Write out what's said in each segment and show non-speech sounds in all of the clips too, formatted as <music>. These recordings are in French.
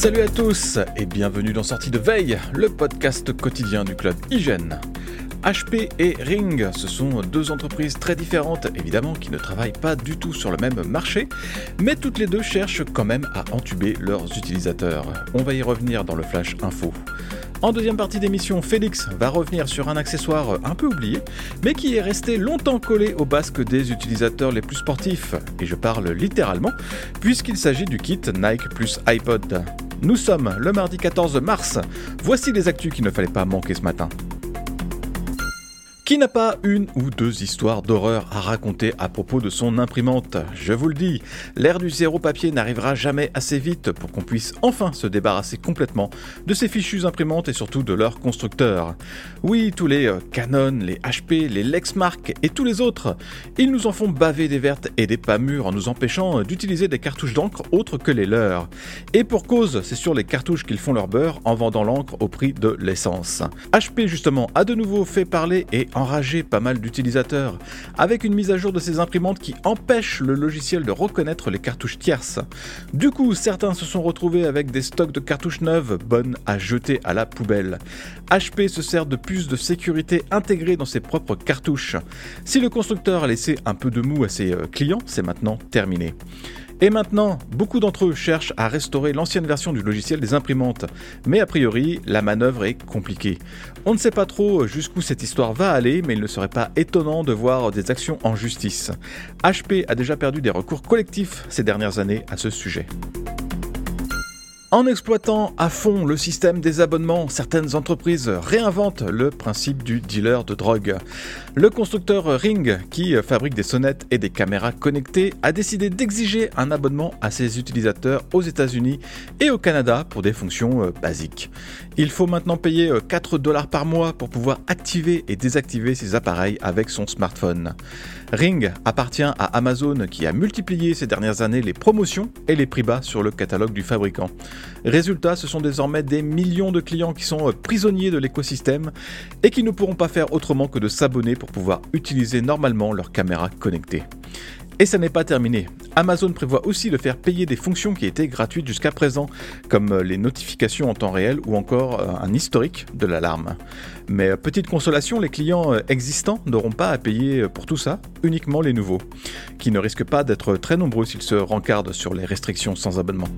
Salut à tous et bienvenue dans Sortie de Veille, le podcast quotidien du club Hygiène. HP et Ring, ce sont deux entreprises très différentes, évidemment, qui ne travaillent pas du tout sur le même marché, mais toutes les deux cherchent quand même à entuber leurs utilisateurs. On va y revenir dans le Flash Info. En deuxième partie d'émission, Félix va revenir sur un accessoire un peu oublié, mais qui est resté longtemps collé au basque des utilisateurs les plus sportifs, et je parle littéralement, puisqu'il s'agit du kit Nike plus iPod. Nous sommes le mardi 14 mars, voici les actus qu'il ne fallait pas manquer ce matin. Qui n'a pas une ou deux histoires d'horreur à raconter à propos de son imprimante Je vous le dis, l'ère du zéro papier n'arrivera jamais assez vite pour qu'on puisse enfin se débarrasser complètement de ces fichues imprimantes et surtout de leurs constructeurs. Oui, tous les euh, Canon, les HP, les Lexmark et tous les autres, ils nous en font baver des vertes et des pas mûres en nous empêchant d'utiliser des cartouches d'encre autres que les leurs. Et pour cause, c'est sur les cartouches qu'ils font leur beurre en vendant l'encre au prix de l'essence. HP justement a de nouveau fait parler et enragé pas mal d'utilisateurs, avec une mise à jour de ces imprimantes qui empêche le logiciel de reconnaître les cartouches tierces. Du coup, certains se sont retrouvés avec des stocks de cartouches neuves bonnes à jeter à la poubelle. HP se sert de puces de sécurité intégrées dans ses propres cartouches. Si le constructeur a laissé un peu de mou à ses euh, clients, c'est maintenant terminé. Et maintenant, beaucoup d'entre eux cherchent à restaurer l'ancienne version du logiciel des imprimantes, mais a priori, la manœuvre est compliquée. On ne sait pas trop jusqu'où cette histoire va aller, mais il ne serait pas étonnant de voir des actions en justice. HP a déjà perdu des recours collectifs ces dernières années à ce sujet. En exploitant à fond le système des abonnements, certaines entreprises réinventent le principe du dealer de drogue. Le constructeur Ring, qui fabrique des sonnettes et des caméras connectées, a décidé d'exiger un abonnement à ses utilisateurs aux États-Unis et au Canada pour des fonctions euh, basiques. Il faut maintenant payer 4 euh, dollars par mois pour pouvoir activer et désactiver ses appareils avec son smartphone. Ring appartient à Amazon qui a multiplié ces dernières années les promotions et les prix bas sur le catalogue du fabricant. Résultat, ce sont désormais des millions de clients qui sont euh, prisonniers de l'écosystème et qui ne pourront pas faire autrement que de s'abonner pour pouvoir utiliser normalement leur caméra connectée. Et ça n'est pas terminé. Amazon prévoit aussi de faire payer des fonctions qui étaient gratuites jusqu'à présent, comme euh, les notifications en temps réel ou encore euh, un historique de l'alarme. Mais petite consolation, les clients existants n'auront pas à payer pour tout ça, uniquement les nouveaux, qui ne risquent pas d'être très nombreux s'ils se rencardent sur les restrictions sans abonnement.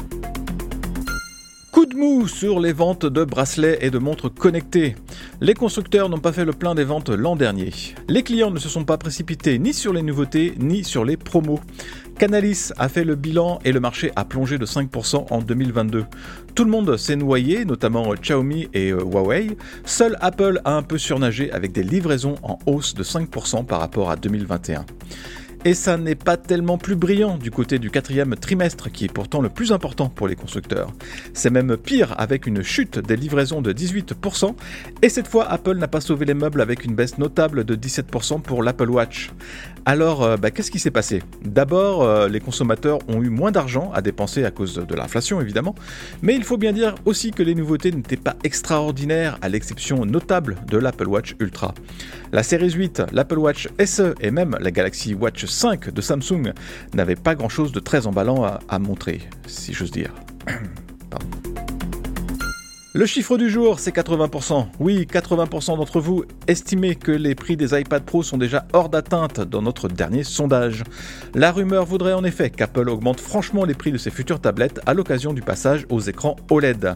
Coup de mou sur les ventes de bracelets et de montres connectées. Les constructeurs n'ont pas fait le plein des ventes l'an dernier. Les clients ne se sont pas précipités ni sur les nouveautés ni sur les promos. Canalis a fait le bilan et le marché a plongé de 5% en 2022. Tout le monde s'est noyé, notamment Xiaomi et euh, Huawei. Seul Apple a un peu surnagé avec des livraisons en hausse de 5% par rapport à 2021. Et ça n'est pas tellement plus brillant du côté du quatrième trimestre, qui est pourtant le plus important pour les constructeurs. C'est même pire avec une chute des livraisons de 18%, et cette fois Apple n'a pas sauvé les meubles avec une baisse notable de 17% pour l'Apple Watch. Alors, euh, bah, qu'est-ce qui s'est passé? D'abord, euh, les consommateurs ont eu moins d'argent à dépenser à cause de l'inflation évidemment, mais il faut bien dire aussi que les nouveautés n'étaient pas extraordinaires à l'exception notable de l'Apple Watch Ultra. La série 8, l'Apple Watch SE et même la Galaxy Watch 5 de Samsung n'avaient pas grand-chose de très emballant à, à montrer, si j'ose dire. <clears throat> Le chiffre du jour, c'est 80%. Oui, 80% d'entre vous estimez que les prix des iPad Pro sont déjà hors d'atteinte dans notre dernier sondage. La rumeur voudrait en effet qu'Apple augmente franchement les prix de ses futures tablettes à l'occasion du passage aux écrans OLED.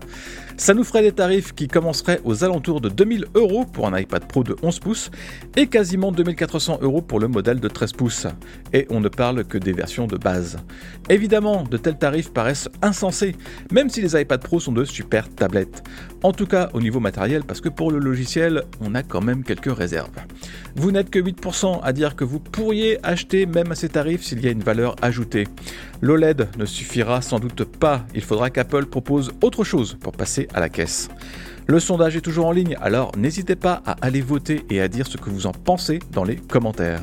Ça nous ferait des tarifs qui commenceraient aux alentours de 2000 euros pour un iPad Pro de 11 pouces et quasiment 2400 euros pour le modèle de 13 pouces. Et on ne parle que des versions de base. Évidemment, de tels tarifs paraissent insensés, même si les iPad Pro sont de super tablettes. En tout cas au niveau matériel, parce que pour le logiciel, on a quand même quelques réserves. Vous n'êtes que 8% à dire que vous pourriez acheter même à ces tarifs s'il y a une valeur ajoutée. L'OLED ne suffira sans doute pas, il faudra qu'Apple propose autre chose pour passer à la caisse. Le sondage est toujours en ligne, alors n'hésitez pas à aller voter et à dire ce que vous en pensez dans les commentaires.